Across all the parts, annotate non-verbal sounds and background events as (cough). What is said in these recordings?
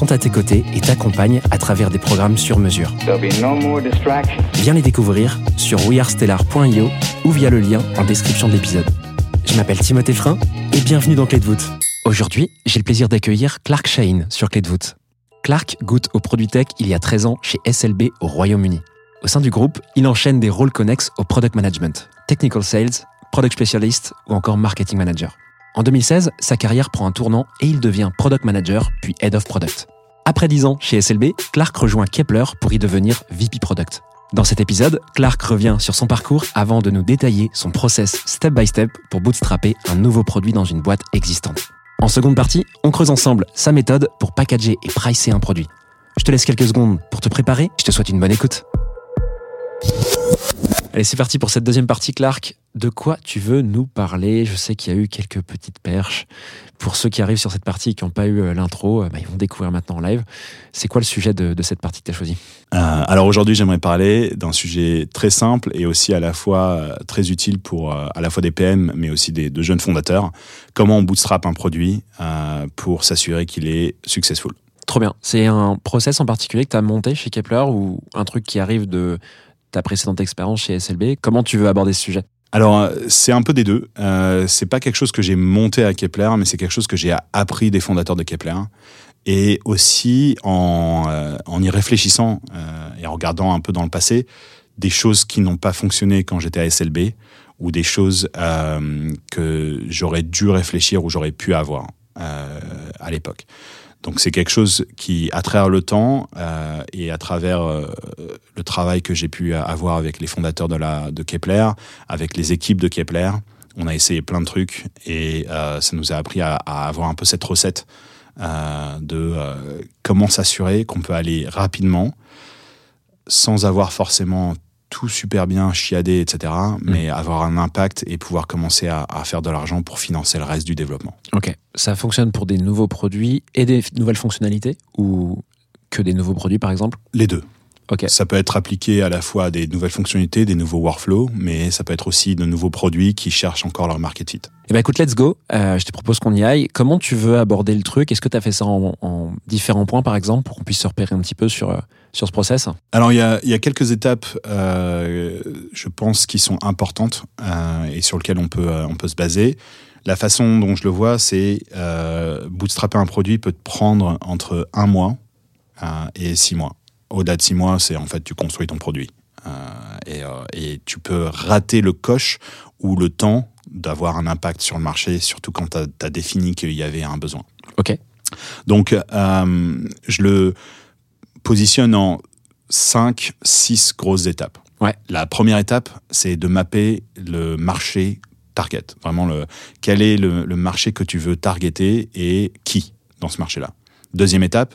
sont à tes côtés et t'accompagnent à travers des programmes sur mesure. No. Viens les découvrir sur wearestellar.io ou via le lien en description de l'épisode. Je m'appelle Timothée Frein et bienvenue dans Clé de voûte. Aujourd'hui, j'ai le plaisir d'accueillir Clark Shane sur Clé de voûte. Clark goûte au produit tech il y a 13 ans chez SLB au Royaume-Uni. Au sein du groupe, il enchaîne des rôles connexes au product management, technical sales, product specialist ou encore marketing manager. En 2016, sa carrière prend un tournant et il devient product manager puis head of product. Après 10 ans chez SLB, Clark rejoint Kepler pour y devenir VP product. Dans cet épisode, Clark revient sur son parcours avant de nous détailler son process step by step pour bootstrapper un nouveau produit dans une boîte existante. En seconde partie, on creuse ensemble sa méthode pour packager et pricer un produit. Je te laisse quelques secondes pour te préparer, je te souhaite une bonne écoute. Allez, c'est parti pour cette deuxième partie, Clark. De quoi tu veux nous parler? Je sais qu'il y a eu quelques petites perches. Pour ceux qui arrivent sur cette partie et qui n'ont pas eu euh, l'intro, euh, bah, ils vont découvrir maintenant en live. C'est quoi le sujet de, de cette partie que tu as choisi Euh, alors aujourd'hui, j'aimerais parler d'un sujet très simple et aussi à la fois très utile pour euh, à la fois des PM, mais aussi des, de jeunes fondateurs. Comment on bootstrap un produit euh, pour s'assurer qu'il est successful? Trop bien. C'est un process en particulier que tu as monté chez Kepler ou un truc qui arrive de ta précédente expérience chez SLB Comment tu veux aborder ce sujet? Alors euh, c'est un peu des deux. Euh, c'est pas quelque chose que j'ai monté à Kepler, mais c'est quelque chose que j'ai appris des fondateurs de Kepler. Et aussi en, euh, en y réfléchissant euh, et en regardant un peu dans le passé, des choses qui n'ont pas fonctionné quand j'étais à SLB ou des choses euh, que j'aurais dû réfléchir ou j'aurais pu avoir euh, à l'époque. Donc c'est quelque chose qui, à travers le temps euh, et à travers euh, le travail que j'ai pu avoir avec les fondateurs de, Kepler, avec les équipes de Kepler, on a essayé plein de trucs et euh, ça nous a appris à, avoir un peu cette recette de comment s'assurer qu'on peut aller rapidement sans avoir forcément tout super bien chiadé, etc., mais avoir un impact et pouvoir commencer à, à faire de l'argent pour financer le reste du développement. Ok. Ça fonctionne pour des nouveaux produits et des nouvelles fonctionnalités ou que des nouveaux produits par exemple? Les deux. Ok. Ça peut être appliqué à la fois à des nouvelles fonctionnalités, des nouveaux workflows, mais ça peut être aussi de nouveaux produits qui cherchent encore leur market fit. Eh ben écoute, let's go. Euh, je te propose qu'on y aille. Comment tu veux aborder le truc? Est-ce que tu as fait ça en, en différents points par exemple pour qu'on puisse se repérer un petit peu sur, euh, sur ce process Alors, il y a, il y a quelques étapes, euh, je pense, qui sont importantes euh, et sur lesquelles on peut, euh, on peut se baser. La façon dont je le vois, c'est bootstrapper un produit peut te prendre entre un mois et six mois. Au-delà de six mois, c'est en fait tu construis ton produit. Et, et tu peux rater le coche ou le temps d'avoir un impact sur le marché, surtout quand tu as, défini qu'il y avait un besoin. Ok. Donc, je le positionne en 5, 6 grosses étapes. Ouais. La première étape, c'est de mapper le marché target. Vraiment, le, quel est le, le marché que tu veux targeter et qui dans ce marché-là. Deuxième étape,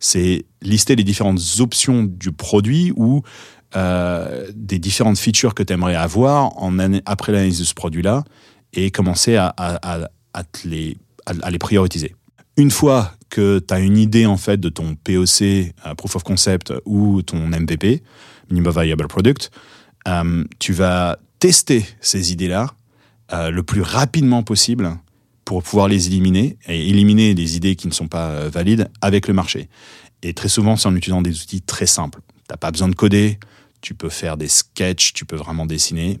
c'est lister les différentes options du produit ou euh, des différentes features que tu aimerais avoir en année- après l'analyse de ce produit-là et commencer à, à- à- les, les prioriser. Une fois que tu as une idée en fait de ton POC, euh, Proof of Concept ou ton MVP, Minimum Viable Product, euh, tu vas tester ces idées-là euh, le plus rapidement possible pour pouvoir les éliminer et éliminer les idées qui ne sont pas valides avec le marché. Et très souvent, c'est en utilisant des outils très simples. T'as pas besoin de coder, tu peux faire des sketchs, tu peux vraiment dessiner.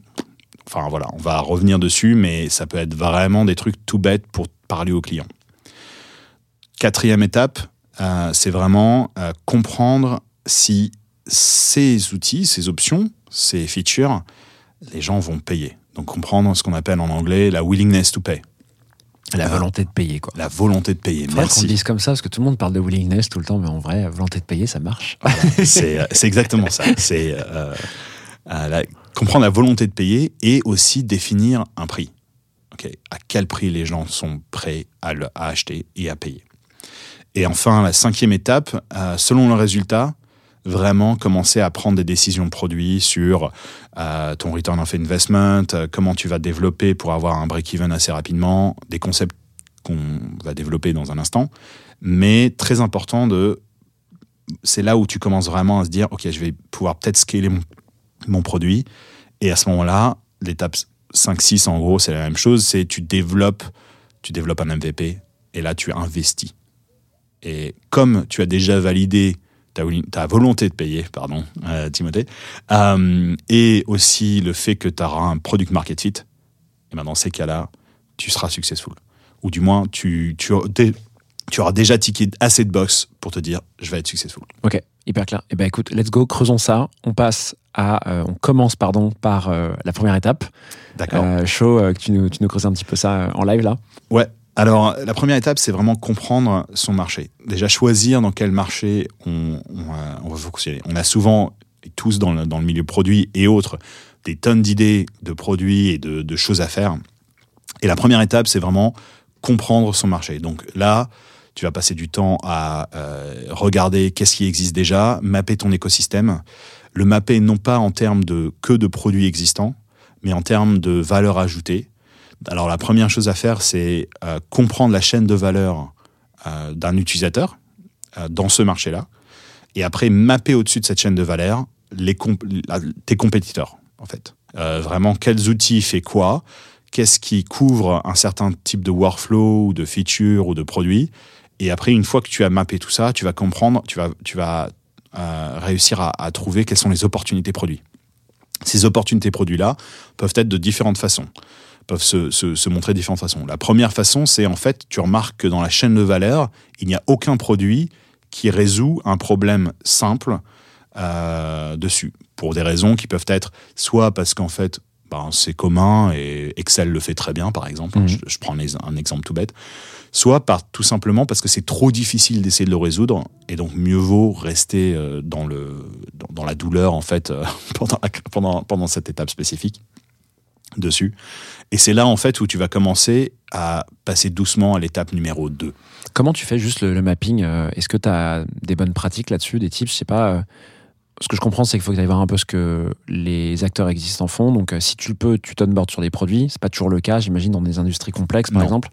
Enfin voilà, on va revenir dessus, mais ça peut être vraiment des trucs tout bêtes pour parler aux clients. Quatrième étape, euh, c'est vraiment euh, comprendre si ces outils, ces options, ces features, les gens vont payer. Donc comprendre ce qu'on appelle en anglais la willingness to pay, La Ah. volonté de payer, quoi. la volonté de payer. Faudrait qu'on le Merci. dise comme ça, parce que tout le monde parle de willingness tout le temps, mais en vrai, volonté de payer, ça marche. (laughs) C'est euh, c'est exactement ça. C'est euh, la- comprendre la volonté de payer et aussi définir un prix. Ok, À quel prix les gens sont prêts à, le- à acheter et à payer. Et enfin, la cinquième étape, euh, selon le résultat, vraiment commencer à prendre des décisions de produits sur euh, ton return of investment, euh, comment tu vas développer pour avoir un break-even assez rapidement, des concepts qu'on va développer dans un instant. Mais très important de c'est là où tu commences vraiment à se dire, OK, je vais pouvoir peut-être scaler mon, mon produit. Et à ce moment-là, l'étape 5-6, en gros, c'est la même chose. C'est tu développes, tu développes un MVP et là, tu investis. Et comme tu as déjà validé ta, ta volonté de payer, pardon, euh, Timothée, euh, et aussi le fait que tu auras un product market fit, et ben dans ces cas-là, tu seras successful. Ou du moins, tu, tu, tu auras déjà tické assez de box pour te dire je vais être successful. Ok, hyper clair. Eh ben écoute, let's go, creusons ça. On passe à, euh, on commence pardon par euh, la première étape. D'accord. Euh, euh, que tu nous, tu nous creuses un petit peu ça en live là. Ouais. Alors, la première étape, c'est vraiment comprendre son marché. Déjà, choisir dans quel marché on, euh, va fonctionner. On a souvent, tous dans le, milieu produit et autres, des tonnes d'idées de produits et de, de choses à faire. Et la première étape, c'est vraiment comprendre son marché. Donc là, tu vas passer du temps à euh, regarder qu'est-ce qui existe déjà, mapper ton écosystème, le mapper non pas en termes de que de produits existants, mais en termes de valeur ajoutée. Alors la première chose à faire, c'est euh, comprendre la chaîne de valeur euh, d'un utilisateur euh, dans ce marché-là, et après mapper au-dessus de cette chaîne de valeur tes compétiteurs, en fait. Vraiment, quels outils fait quoi Qu'est-ce qui couvre un certain type de workflow ou de feature ou de produit Et après, une fois que tu as mappé tout ça, tu vas comprendre, tu vas, réussir à, à trouver quelles sont les opportunités produits. Ces opportunités produits-là peuvent être de différentes façons peuvent se, se, se, montrer de différentes façons. La première façon, c'est en fait, tu remarques que dans la chaîne de valeur, il n'y a aucun produit qui résout un problème simple euh, dessus, pour des raisons qui peuvent être soit parce qu'en fait, ben, c'est commun et Excel le fait très bien, par exemple, Mhm. je, je, prends un exemple tout bête, soit par, tout simplement parce que c'est trop difficile d'essayer de le résoudre, et donc mieux vaut rester euh, dans, le, dans, dans, la douleur, en fait, euh, (laughs) pendant, la, pendant, pendant cette étape spécifique dessus. Et c'est là, en fait, où tu vas commencer à passer doucement à l'étape numéro 2. Comment tu fais juste le, le mapping euh, Est-ce que tu as des bonnes pratiques là-dessus, des tips? Je sais pas. euh, ce que je comprends, c'est qu'il faut que tu ailles voir un peu ce que les acteurs existants font. Donc, euh, si tu le peux, tu t'onboardes sur des produits. C'est pas toujours le cas, j'imagine, dans des industries complexes, par Non. exemple.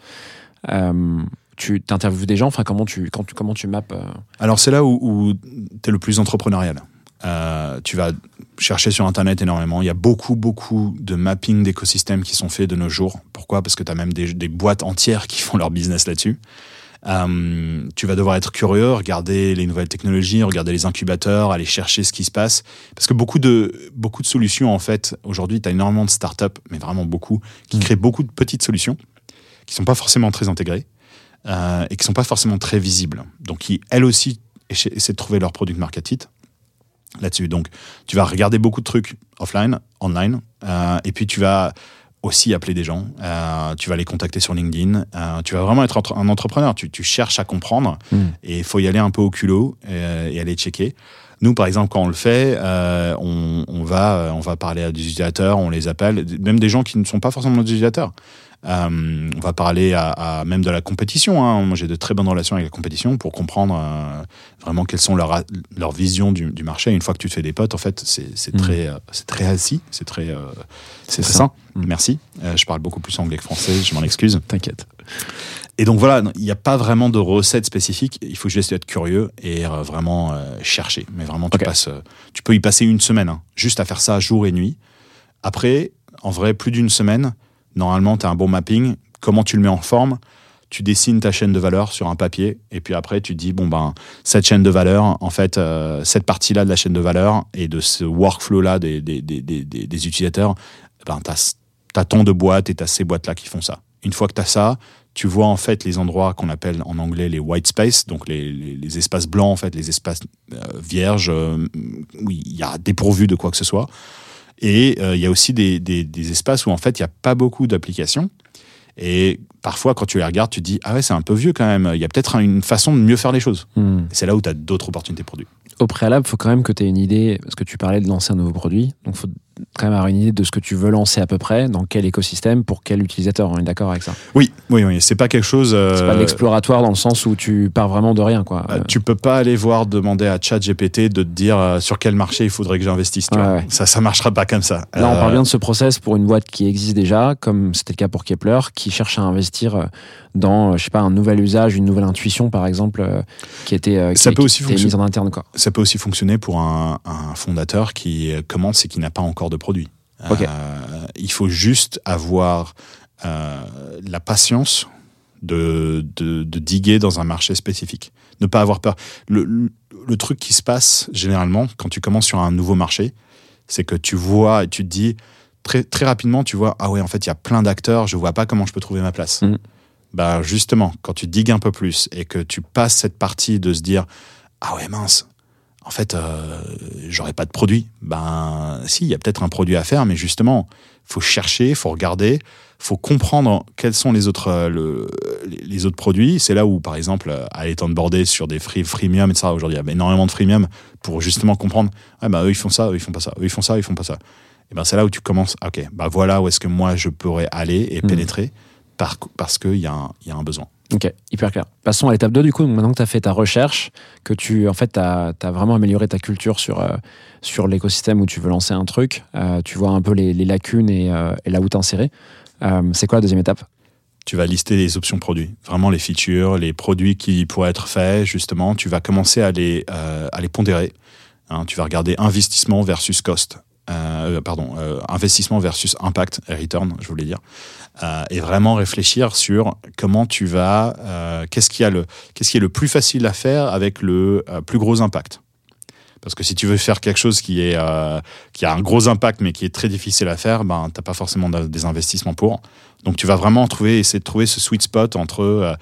Euh, tu interviews des gens. Enfin, comment tu, quand tu, comment tu mappes euh, Alors, c'est là où, où tu es le plus entrepreneurial. Euh, tu vas chercher sur Internet énormément. Il y a beaucoup, beaucoup de mapping d'écosystèmes qui sont faits de nos jours. Pourquoi? Parce que tu as même des, des, boîtes entières qui font leur business là-dessus. Euh, tu vas devoir être curieux, regarder les nouvelles technologies, regarder les incubateurs, aller chercher ce qui se passe. Parce que beaucoup de, beaucoup de solutions, en fait, aujourd'hui, tu as énormément de startups, mais vraiment beaucoup, qui mmh. créent beaucoup de petites solutions qui sont pas forcément très intégrées euh, et qui sont pas forcément très visibles. Donc, qui, elles aussi, essaient de trouver leur produit market fit là-dessus. Donc, tu vas regarder beaucoup de trucs offline, online, euh, et puis tu vas aussi appeler des gens, euh, tu vas les contacter sur LinkedIn, euh, tu vas vraiment être entre, un entrepreneur, tu, tu, cherches à comprendre, mm. et il faut y aller un peu au culot et, et, aller checker. Nous, par exemple, quand on le fait, euh, on, on, va, on va parler à des utilisateurs, on les appelle, même des gens qui ne sont pas forcément des utilisateurs. Euh, on va parler à, à, même de la compétition. Hein. Moi, j'ai de très bonnes relations avec la compétition pour comprendre euh, vraiment quelles sont leurs leur visions du, du, marché. Une fois que tu te fais des potes, en fait, c'est mmh. très, euh, c'est très assis, c'est très, c'est ça. Mmh. Merci. Je parle beaucoup plus anglais que français. Je m'en excuse. T'inquiète. Et donc voilà, il n'y a pas vraiment de recette spécifique. Il faut juste être curieux et vraiment chercher. Mais vraiment, tu okay. passes, tu peux y passer une semaine, hein, juste à faire ça jour et nuit. Après, en vrai, plus d'une semaine normalement, tu as un bon mapping. Comment tu le mets en forme? Tu dessines ta chaîne de valeur sur un papier et puis après, tu dis, bon, ben, cette chaîne de valeur, en fait, euh, cette partie-là de la chaîne de valeur et de ce workflow-là des, utilisateurs, ben, tu as, tant de boîtes et tu as ces boîtes-là qui font ça. Une fois que tu as ça, tu vois en fait les endroits qu'on appelle en anglais les white space, donc les espaces blancs, en fait, les espaces euh, vierges, euh, où il y a dépourvu de quoi que ce soit. Et euh, il y a aussi des, des- des espaces où en fait il n'y a pas beaucoup d'applications. Et parfois, quand tu les regardes, tu te dis Ah ouais, c'est un peu vieux quand même. Il y a peut-être un- une façon de mieux faire les choses. Hmm. C'est là où tu as d'autres opportunités produits. Au préalable, il faut quand même que tu aies une idée, parce que tu parlais de lancer un nouveau produit, donc il faut quand même avoir une idée de ce que tu veux lancer à peu près, dans quel écosystème, pour quel utilisateur. On est d'accord avec ça? Oui, oui, oui. C'est pas quelque chose. euh, C'est pas de l'exploratoire dans le sens où tu pars vraiment de rien. Quoi. Euh, tu peux pas aller voir demander à ChatGPT de te dire euh, sur quel marché il faudrait que j'investisse. Ouais, ouais. Ça, ça marchera pas comme ça. Là, on Euh, parle bien de ce process pour une boîte qui existe déjà, comme c'était le cas pour Kepler, qui cherche à investir euh, dans, euh, je sais pas, un nouvel usage, une nouvelle intuition, par exemple, euh, qui était, euh, Ça qui, peut qui aussi mise en interne. Quoi. Ça peut aussi fonctionner pour un, un fondateur qui commence et qui n'a pas encore de produit. Euh, il faut juste avoir euh, la patience de, de, de diguer dans un marché spécifique. Ne pas avoir peur. Le, le, le truc qui se passe généralement quand tu commences sur un nouveau marché, c'est que tu vois et tu te dis très, très rapidement, tu vois, ah ouais, en fait, il y a plein d'acteurs, je vois pas comment je peux trouver ma place. Bah, justement, quand tu digues un peu plus et que tu passes cette partie de se dire, ah ouais, mince, en fait, euh, j'aurais pas de produit. Ben, si, il y a peut-être un produit à faire, mais justement, faut chercher, faut regarder, faut comprendre quels sont les autres, euh, le- les- autres produits. C'est là où, par exemple, euh, aller border sur des free, freemium, etc. Aujourd'hui, il y a énormément de freemium pour justement comprendre, ah ben, eux, ils font ça, eux, ils font pas ça, eux, ils font ça, ils font pas ça. Et ben, c'est là où tu commences, ah, ok, bah voilà où est-ce que moi, je pourrais aller et Mhm. pénétrer par, parce qu'il y, a un- il y a un besoin. Ok, hyper clair. Passons à l'étape 2 du coup. Donc, maintenant que tu as fait ta recherche, que tu en fait, as, vraiment amélioré ta culture sur, euh, sur l'écosystème où tu veux lancer un truc, euh, tu vois un peu les, les lacunes et, euh, et là où t'insérer. Euh, c'est quoi la deuxième étape? Tu vas lister les options produits, vraiment les features, les produits qui pourraient être faits, justement. Tu vas commencer à les, à les pondérer. Hein, tu vas regarder investissement versus cost. Euh, pardon, euh, investissement versus impact et return, je voulais dire. Euh, et vraiment réfléchir sur comment tu vas, euh, qu'est-ce qui, est le plus facile à faire avec le euh, plus gros impact. Parce que si tu veux faire quelque chose qui, euh, a un gros impact mais qui est très difficile à faire, ben, tu n'as pas forcément de- des investissements pour. Donc tu vas vraiment trouver, essayer de trouver ce sweet spot entre euh,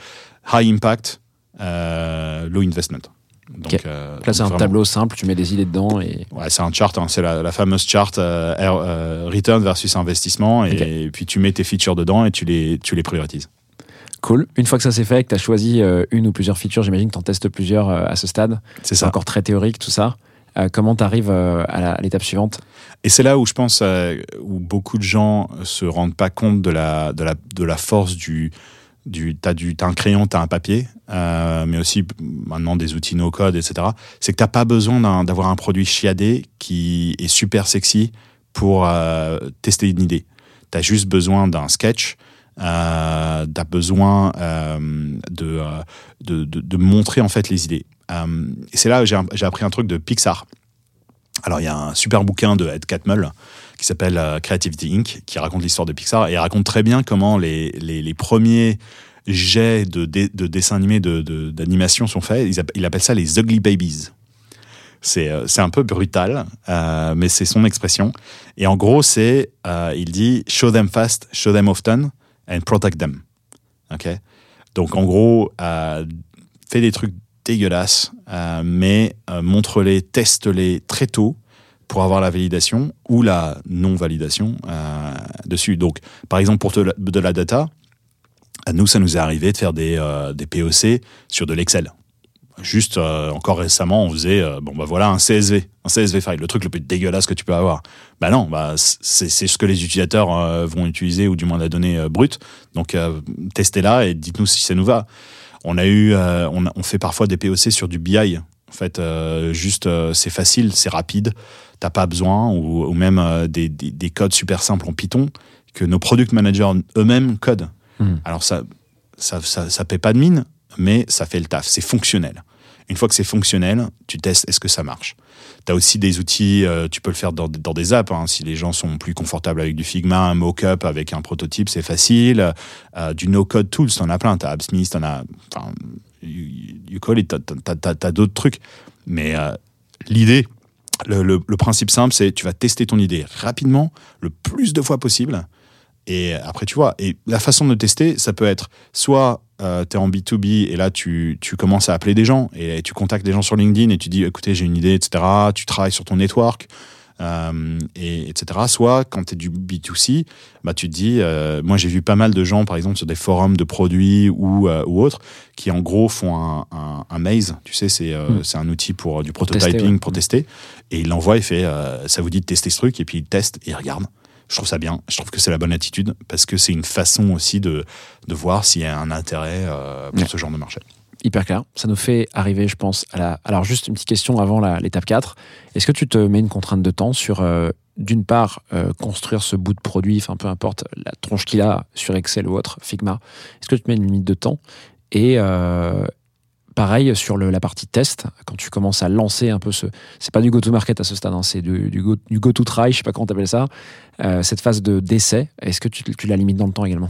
high impact, euh, low investment. Donc, euh, Là, c'est un tableau simple, tu mets des idées dedans et. Ouais, c'est un chart, hein, c'est la, la fameuse chart euh, euh, return versus investissement, et, puis tu mets tes features dedans et tu les, tu les priorises. Cool. Une fois que ça c'est fait, que tu as choisi une ou plusieurs features, j'imagine que tu en testes plusieurs à ce stade. C'est ça. encore très théorique tout ça. Comment tu arrives à l'étape suivante? Et c'est là où je pense où beaucoup de gens se rendent pas compte de la, de la, de la force du. Du t'as du, un crayon, t'as un papier, euh, mais aussi maintenant des outils no code, etc. C'est que t'as pas besoin d'avoir un produit chiadé qui est super sexy pour euh, tester une idée. T'as juste besoin d'un sketch. Euh, t'as besoin euh, de, de, montrer en fait les idées. C'est là où j'ai j'ai appris un truc de Pixar. Alors, il y a un super bouquin de Ed Catmull qui s'appelle euh, Creativity Inc., qui raconte l'histoire de Pixar et raconte très bien comment les, les, premiers jets de, dé- de dessins animés, de- de- d'animation sont faits. Il appelle ça les Ugly Babies. C'est euh, un peu brutal, euh, mais c'est son expression. Et en gros, c'est, il dit, show them fast, show them often, and protect them. Ok? Donc, en gros, euh, fais des trucs dégueulasses, mais montre-les, teste-les très tôt pour avoir la validation ou la non-validation euh, dessus. Donc, par exemple, pour de la data, à nous, ça nous est arrivé de faire des, euh, POC sur de l'Excel. Juste, euh, encore récemment, on faisait, bon, bah voilà, un CSV, un CSV file, le truc le plus dégueulasse que tu peux avoir. Bah non, bah, c'est ce que les utilisateurs vont utiliser, ou du moins la donnée brute. Donc, testez-la et dites-nous si ça nous va. On a eu, on, on fait parfois des POC sur du BI. En fait, euh, juste, euh, c'est facile, c'est rapide, t'as pas besoin, ou, ou même euh, des, des- des codes super simples en Python que nos product managers eux-mêmes codent. Hmm. Alors ça, ça, ça, ça paie pas de mine, mais ça fait le taf, c'est fonctionnel. Une fois que c'est fonctionnel, tu testes est-ce que ça marche? Tu as aussi des outils, tu peux le faire dans, dans des apps. hein. Si les gens sont plus confortables avec du Figma, un mock-up avec un prototype, c'est facile. Du no-code tools, t'en as plein. T'as AppSmith, t'en as. Enfin, you call it, t'as- d'autres trucs. Mais euh, l'idée, le, principe simple, c'est tu vas tester ton idée rapidement, le plus de fois possible. Et après, tu vois, et la façon de tester, ça peut être soit tu es en B2B et là, tu, tu commences à appeler des gens et tu contactes des gens sur LinkedIn et tu dis, écoutez, j'ai une idée, etc. Tu travailles sur ton network. Euh, et etc. Soit quand tu es du B2C, bah, tu te dis, euh, moi j'ai vu pas mal de gens, par exemple, sur des forums de produits ou, euh, ou autres, qui en gros font un, un, un maze, tu sais, c'est euh, Mm. c'est un outil pour euh, du Pour tester, prototyping, ouais. pour tester, et il l'envoie et fait, euh, ça vous dit de tester ce truc, et puis il teste et il regarde. Je trouve ça bien, je trouve que c'est la bonne attitude, parce que c'est une façon aussi de, de voir s'il y a un intérêt euh, pour Ouais. ce genre de marché. Hyper clair. Ça nous fait arriver, je pense, à la. Alors, juste une petite question avant l'étape 4. Est-ce que tu te mets une contrainte de temps sur, euh, d'une part, euh, construire ce bout de produit, enfin, peu importe la tronche qu'il a sur Excel ou autre, Figma Est-ce que tu te mets une limite de temps? Et euh, pareil sur la partie test, quand tu commences à lancer un peu ce. C'est pas du go-to-market à ce stade, hein, c'est du, du go- go-to-try, je sais pas comment t'appelles ça. Cette phase de d'essai, est-ce que tu la limites dans le temps également?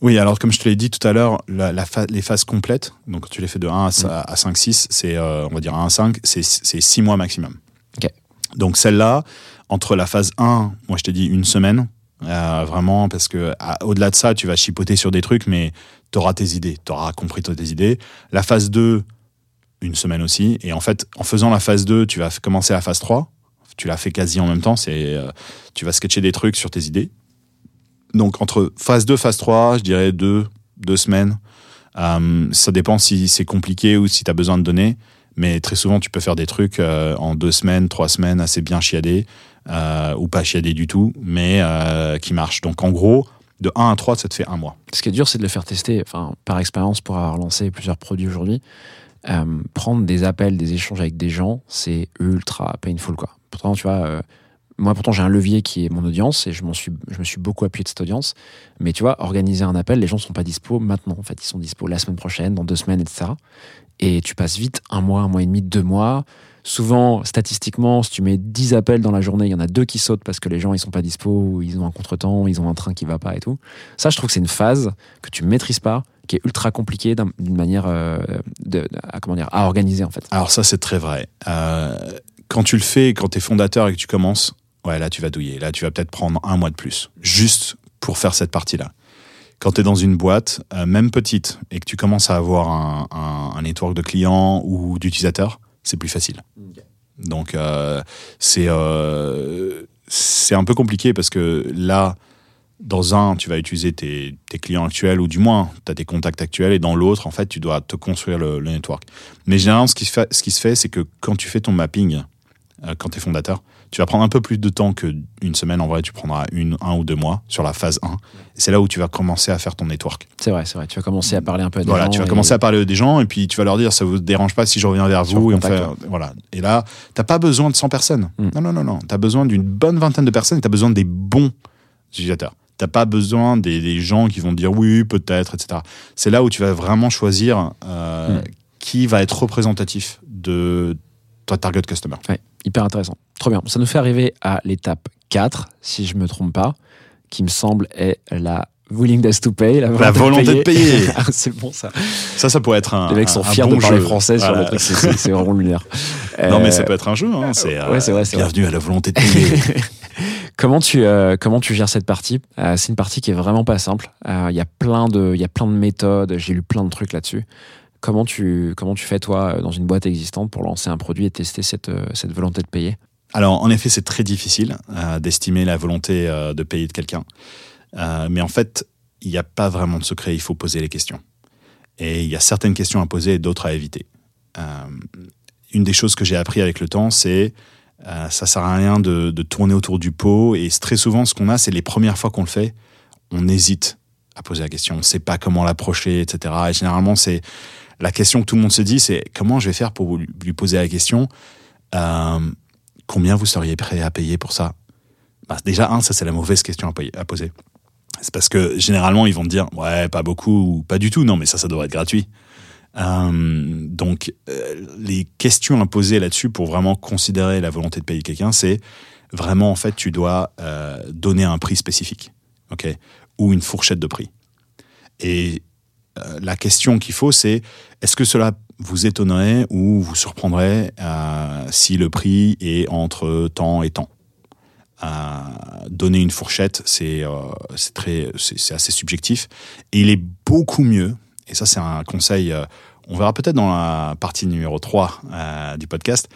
Oui, alors comme je te l'ai dit tout à l'heure, la, la fa- les phases complètes, donc quand tu les fais de 1 à, Mm. sa- à 5, 6, c'est, euh, on va dire 1 à 5, c'est 6 mois maximum. Ok. Donc celle-là, entre la phase 1, moi je t'ai dit une semaine, euh, vraiment, parce que au-delà de ça, tu vas chipoter sur des trucs, mais tu auras tes idées, tu auras compris tes idées. La phase 2, une semaine aussi, et en fait, en faisant la phase 2, tu vas commencer la phase 3, tu l'as fait quasi en même temps, c'est, euh, tu vas sketcher des trucs sur tes idées. Donc entre phase 2, phase 3, je dirais deux, deux semaines. Euh, ça dépend si c'est compliqué ou si tu as besoin de données. Mais très souvent, tu peux faire des trucs euh, en deux semaines, trois semaines, assez bien chiadés, euh, ou pas chiadés du tout, mais qui marchent. Donc en gros, de 1 à 3, ça te fait un mois. Ce qui est dur, c'est de le faire tester, enfin, par expérience, pour avoir lancé plusieurs produits aujourd'hui. prendre des appels, des échanges avec des gens, c'est ultra painful, quoi. Pourtant, tu vois, moi, pourtant, j'ai un levier qui est mon audience et je, suis, je me suis beaucoup appuyé de cette audience. Mais tu vois, organiser un appel, les gens ne sont pas dispo maintenant. En fait, ils sont dispo la semaine prochaine, dans deux semaines, etc. Et tu passes vite un mois, un mois et demi, deux mois. Souvent, statistiquement, si tu mets 10 appels dans la journée, il y en a deux qui sautent parce que les gens ils sont pas dispo, ou ils ont un contretemps, ils ont un train qui va pas et tout. Ça, je trouve que c'est une phase que tu maîtrises pas, qui est ultra compliquée d'un- d'une manière euh, à, comment dire, à organiser en fait. Alors ça, c'est très vrai. Euh, quand tu le fais, quand tu es fondateur et que tu commences, ouais, là, tu vas douiller. Là, tu vas peut-être prendre un mois de plus, juste pour faire cette partie-là. Quand tu es dans une boîte, euh, même petite, et que tu commences à avoir un, un, un network de clients ou d'utilisateurs, c'est plus facile. Donc, euh, c'est euh, c'est un peu compliqué parce que là, dans un, tu vas utiliser tes, tes clients actuels, ou du moins, tu as tes contacts actuels, et dans l'autre, en fait, tu dois te construire le, le network. Mais généralement, ce qui se fait, ce qui se fait c'est que quand tu fais ton mapping, euh, quand tu es fondateur, tu vas prendre un peu plus de temps qu'une semaine. En vrai, tu prendras une, un ou deux mois sur la phase 1. Et c'est là où tu vas commencer à faire ton network. C'est vrai, c'est vrai. Tu vas commencer à parler un peu à des Voilà, gens tu vas et- commencer à parler à des gens et puis tu vas leur dire ça vous dérange pas si je reviens vers Sur vous et on fait voilà. Et là, t'as pas besoin de 100 personnes. Mm. Non non non non, t'as besoin d'une bonne vingtaine de personnes et t'as besoin des bons utilisateurs. T'as pas besoin des, des gens qui vont te dire oui peut-être etc. C'est là où tu vas vraiment choisir euh, Mm. qui va être représentatif de ta target customer. Ouais, hyper intéressant. Trop bien. Ça nous fait arriver à l'étape 4, si je me trompe pas, qui me semble est la willingness to pay, la volonté, volonté de payer. (laughs) Ah, c'est bon ça. Ça ça pourrait être un Les mecs sont fiers bon de parler jeu. français sur le truc, c'est- vraiment lunaire. (laughs) Non mais Euh, ça peut être un jeu. Hein. C'est (laughs) ouais, bienvenue à la volonté de payer. comment tu euh, comment tu gères cette partie? Euh, C'est une partie qui est vraiment pas simple. Euh, Il y a plein de il y a plein de méthodes. J'ai lu plein de trucs là-dessus. Comment tu comment tu fais toi euh, dans une boîte existante pour lancer un produit et tester cette euh, cette volonté de payer? Alors, en effet, c'est très difficile euh, d'estimer la volonté de payer de quelqu'un. Mais en fait, il n'y a pas vraiment de secret, il faut poser les questions. Et il y a certaines questions à poser et d'autres à éviter. Une des choses que j'ai appris avec le temps, c'est euh, ça sert à rien de, de tourner autour du pot. Et très souvent, ce qu'on a, c'est les premières fois qu'on le fait, on hésite à poser la question. On ne sait pas comment l'approcher, etc. Et généralement, c'est la question que tout le monde se dit, c'est comment je vais faire pour lui poser la question euh, combien vous seriez prêt à payer pour ça? Bah, Déjà, un, ça c'est la mauvaise question à, poser. C'est parce que généralement, ils vont te dire, ouais, pas beaucoup ou pas du tout. Non, mais ça, ça devrait être gratuit. Euh, donc, euh, les questions à poser là-dessus pour vraiment considérer la volonté de payer quelqu'un, c'est vraiment, en fait, tu dois donner un prix spécifique, ok, ou une fourchette de prix. Et euh, la question qu'il faut, c'est est-ce que cela vous étonnerait ou vous surprendrait euh, si le prix est entre temps et temps? Euh, Donner une fourchette, c'est très, c'est assez subjectif. Et il est beaucoup mieux, et ça c'est un conseil, on verra peut-être dans la partie numéro 3 euh, du podcast,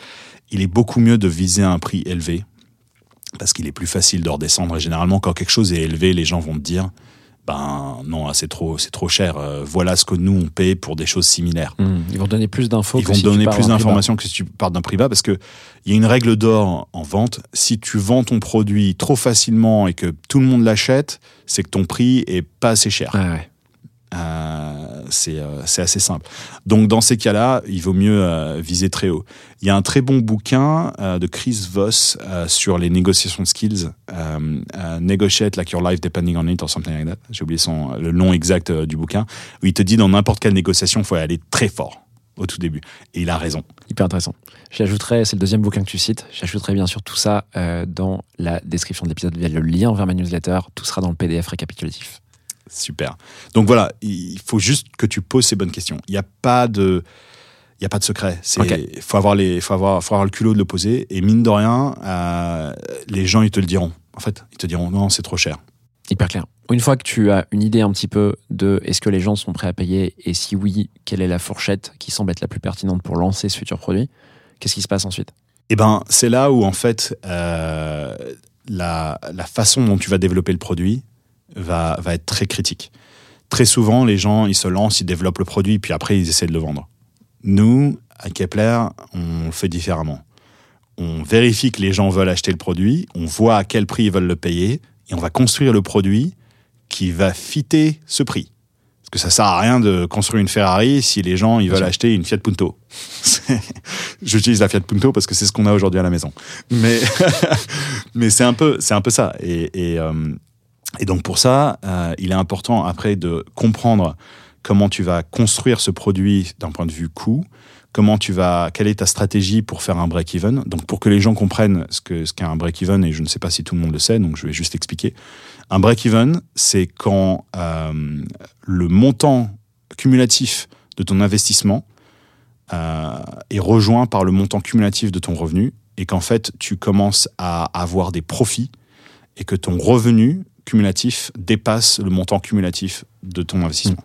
il est beaucoup mieux de viser un prix élevé parce qu'il est plus facile de redescendre. Et généralement, quand quelque chose est élevé, les gens vont te dire, ben non, là, c'est trop, c'est trop cher. Euh, voilà ce que nous on paie pour des choses similaires. Hmm. Ils vont donner plus d'infos. Ils vont si donner plus d'informations que si tu pars d'un prix bas parce que il y a une règle d'or en vente. Si tu vends ton produit trop facilement et que tout le monde l'achète, c'est que ton prix est pas assez cher. Ouais. Euh, c'est euh, c'est assez simple. Donc dans ces cas-là, il vaut mieux euh, viser très haut. Il y a un très bon bouquin de Chris Voss sur les négociations skills, Negotiate like your life depending on it or something like that. J'ai oublié son le nom exact du bouquin où il te dit dans n'importe quelle négociation, il faut aller très fort au tout début. Et il a raison. Hyper intéressant. J'ajouterai, c'est le deuxième bouquin que tu cites, j'ajouterai bien sûr tout ça dans la description de l'épisode via le lien vers ma newsletter. Tout sera dans le PDF récapitulatif. Super. Donc voilà, il faut juste que tu poses ces bonnes questions. Il n'y a pas de, il y a pas de secret. Ok. faut avoir les, faut avoir, faut avoir le culot de le poser. Et mine de rien, euh, les gens ils te le diront. En fait, ils te diront non, c'est trop cher. Hyper clair. Une fois que tu as une idée un petit peu de est-ce que les gens sont prêts à payer et si oui, quelle est la fourchette qui semble être la plus pertinente pour lancer ce futur produit, qu'est-ce qui se passe ensuite? Et ben, c'est là où en fait euh, la, la façon dont tu vas développer le produit va, va être très critique. Très souvent, les gens ils se lancent, ils développent le produit, puis après ils essaient de le vendre. Nous, à Kepler, on le fait différemment. On vérifie que les gens veulent acheter le produit, on voit à quel prix ils veulent le payer, et on va construire le produit qui va fitter ce prix. Parce que ça sert à rien de construire une Ferrari si les gens ils veulent acheter une Fiat Punto. (laughs) J'utilise la Fiat Punto parce que c'est ce qu'on a aujourd'hui à la maison. Mais, (laughs) mais c'est un peu, c'est un peu ça. Et, et, euh, et donc pour ça, euh, il est important après de comprendre comment tu vas construire ce produit d'un point de vue coût, comment tu vas, quelle est ta stratégie pour faire un break-even. Donc pour que les gens comprennent ce que ce qu'est un break-even, et je ne sais pas si tout le monde le sait, donc je vais juste expliquer. Un break-even, c'est quand euh, le montant cumulatif de ton investissement euh, est rejoint par le montant cumulatif de ton revenu et qu'en fait tu commences à avoir des profits et que ton revenu cumulatif dépasse le montant cumulatif de ton investissement.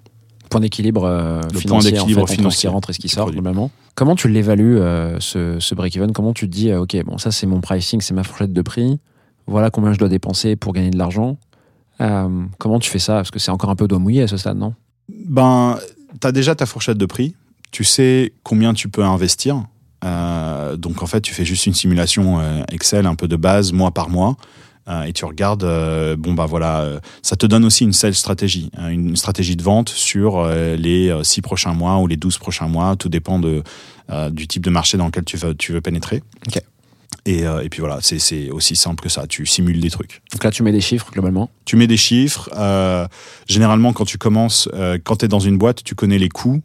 Point d'équilibre euh, Le point financier, en fait, ce qui financier rentre et ce qui sort globalement. Comment tu l'évalues euh, ce, ce break-even? Comment tu te dis euh, ok bon ça c'est mon pricing, c'est ma fourchette de prix. Voilà combien je dois dépenser pour gagner de l'argent. Euh, comment tu fais ça? Parce que c'est encore un peu doigt mouillé à ce stade, non? Ben, tu as déjà ta fourchette de prix, tu sais combien tu peux investir. Euh, donc en fait, tu fais juste une simulation euh, Excel un peu de base, mois par mois, euh, et tu regardes, euh, bon bah voilà, euh, ça te donne aussi une sales stratégie, hein, une stratégie de vente sur les 6 prochains mois ou les 12 prochains mois, tout dépend de, du type de marché dans lequel tu veux, tu veux pénétrer. Et, euh, et puis voilà, c'est- aussi simple que ça, tu simules des trucs. Donc là tu mets des chiffres globalement. Tu mets des chiffres. euh, généralement, quand tu commences, euh, quand tu es dans une boîte, tu connais les coûts.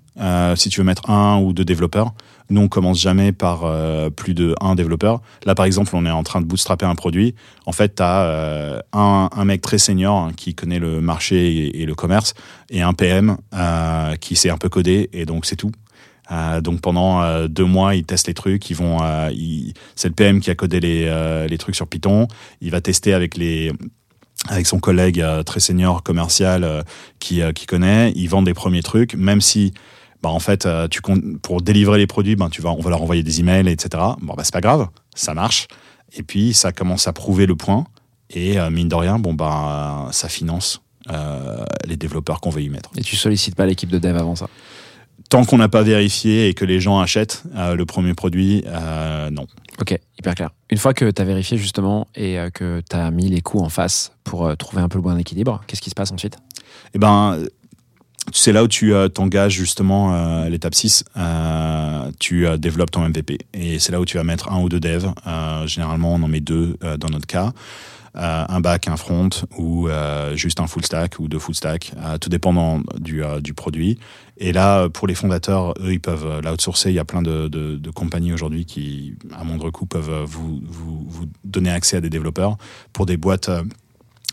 si tu veux mettre un ou deux développeurs, nous, on commence jamais par euh, plus de un développeur. Là, par exemple, on est en train de bootstrapper un produit. En fait, tu as un, un mec très senior hein, qui connaît le marché et, le commerce et un PM euh, qui sait un peu coder et donc c'est tout. Euh, donc pendant euh, deux mois, ils testent les trucs. Ils vont, euh, c'est le PM qui a codé les, euh, trucs sur Python. Il va tester avec les avec son collègue euh, très senior commercial euh, qui, euh, qui connaît. Ils vendent des premiers trucs, même si bah, en fait, euh, tu pour délivrer les produits, ben, tu vas, on va leur envoyer des emails, etc. Bon, bah, c'est pas grave, ça marche. Et puis, ça commence à prouver le point. Et euh, mine de rien, bon, bah, ça finance euh, les développeurs qu'on veut y mettre. Et tu sollicites pas l'équipe de dev avant ça? Tant qu'on n'a pas vérifié et que les gens achètent euh, le premier produit, non. Ok, hyper clair. Une fois que tu as vérifié justement et que tu as mis les coûts en face pour trouver un peu le bon équilibre, qu'est-ce qui se passe ensuite? Eh ben, c'est là où tu euh, t'engages justement euh, l'étape 6. euh, tu euh, développes ton MVP. Et c'est là où tu vas mettre un ou deux devs. Généralement, on en met deux dans notre cas. Un back, un front ou juste un full stack ou deux full stack, tout dépendant du, du produit. Et là, pour les fondateurs, eux, ils peuvent l'outsourcer. Il y a plein de, compagnies aujourd'hui qui, à moindre coût, peuvent vous donner accès à des développeurs. Pour des boîtes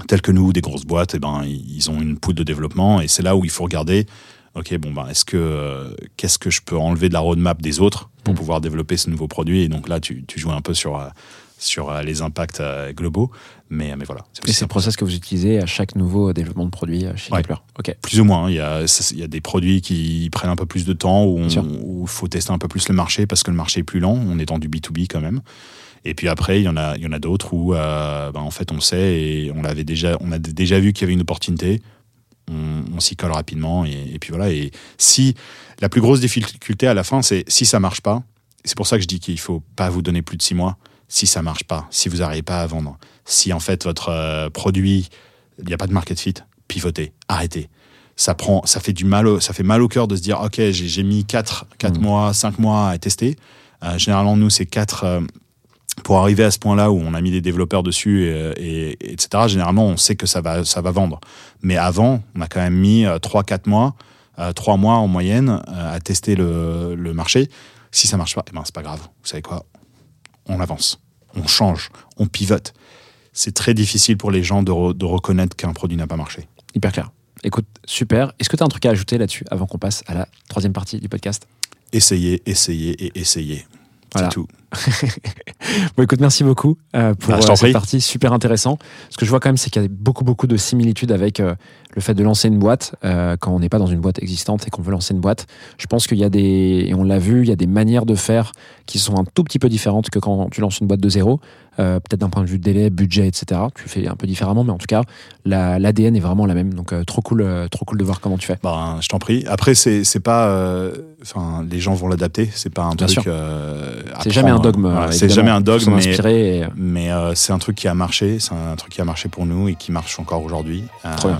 telles que nous, des grosses boîtes, eh ben, ils ont une poule de développement et c'est là où il faut regarder. Ok, bon ben, est-ce que euh, qu'est-ce que je peux enlever de la roadmap des autres pour Mm. pouvoir développer ce nouveau produit? Et donc là, tu, tu joues un peu sur euh, sur euh, les impacts euh, globaux. Mais, mais voilà. Et c'est le process que vous utilisez à chaque nouveau développement de produit euh, chez Ouais. Kepler. Plus ou moins. hein. Il y, a, ça, il y a des produits qui prennent un peu plus de temps, où il faut tester un peu plus le marché parce que le marché est plus lent. On est dans du B2B quand même. Et puis après, il y en a, il y en a d'autres où, euh, ben, en fait, on sait et on l'avait déjà, on a déjà vu qu'il y avait une opportunité. On, on s'y colle rapidement et, et puis voilà. Et si la plus grosse difficulté à la fin, c'est si ça marche pas. C'est pour ça que je dis qu'il faut pas vous donner plus de six mois. Si ça marche pas, si vous n'arrivez pas à vendre, si en fait votre euh, produit, il n'y a pas de market fit, pivotez, arrêtez ça prend, ça fait du mal, au, ça fait mal au cœur de se dire, ok, j'ai mis 4, quatre Mm. mois, 5 mois à tester. Euh, généralement, nous, c'est 4 pour arriver à ce point-là où on a mis des développeurs dessus, et, et- etc. Généralement, on sait que ça va, ça va vendre. Mais avant, on a quand même mis 3-4 mois, 3 mois en moyenne euh, à tester le, le marché. Si ça marche pas, eh ben, c'est pas grave. Vous savez quoi? On avance, on change, on pivote. C'est très difficile pour les gens de, re- de reconnaître qu'un produit n'a pas marché. Hyper clair. Écoute, super. Est-ce que tu as un truc à ajouter là-dessus avant qu'on passe à la troisième partie du podcast? Essayez, essayez et essayez. Voilà. C'est tout. (laughs) Bon, écoute, merci beaucoup euh, pour Ah, euh, cette prie. partie, super intéressant. Ce que je vois quand même, c'est qu'il y a beaucoup, beaucoup de similitudes avec euh, le fait de lancer une boîte euh, quand on n'est pas dans une boîte existante et qu'on veut lancer une boîte. Je pense qu'il y a des, et on l'a vu, il y a des manières de faire qui sont un tout petit peu différentes que quand tu lances une boîte de zéro. Euh, Peut-être d'un point de vue délai, budget, etc. Tu fais un peu différemment, mais en tout cas, la- l'ADN est vraiment la même. Donc, euh, trop cool, trop cool de voir comment tu fais. Ben, je t'en prie. Après, c'est pas. Enfin, les gens vont l'adapter. C'est pas un Bien truc. C'est jamais un dogme. Voilà, c'est jamais un dogme, mais, et, mais c'est un truc qui a marché. C'est un truc qui a marché pour nous et qui marche encore aujourd'hui. Trop bien.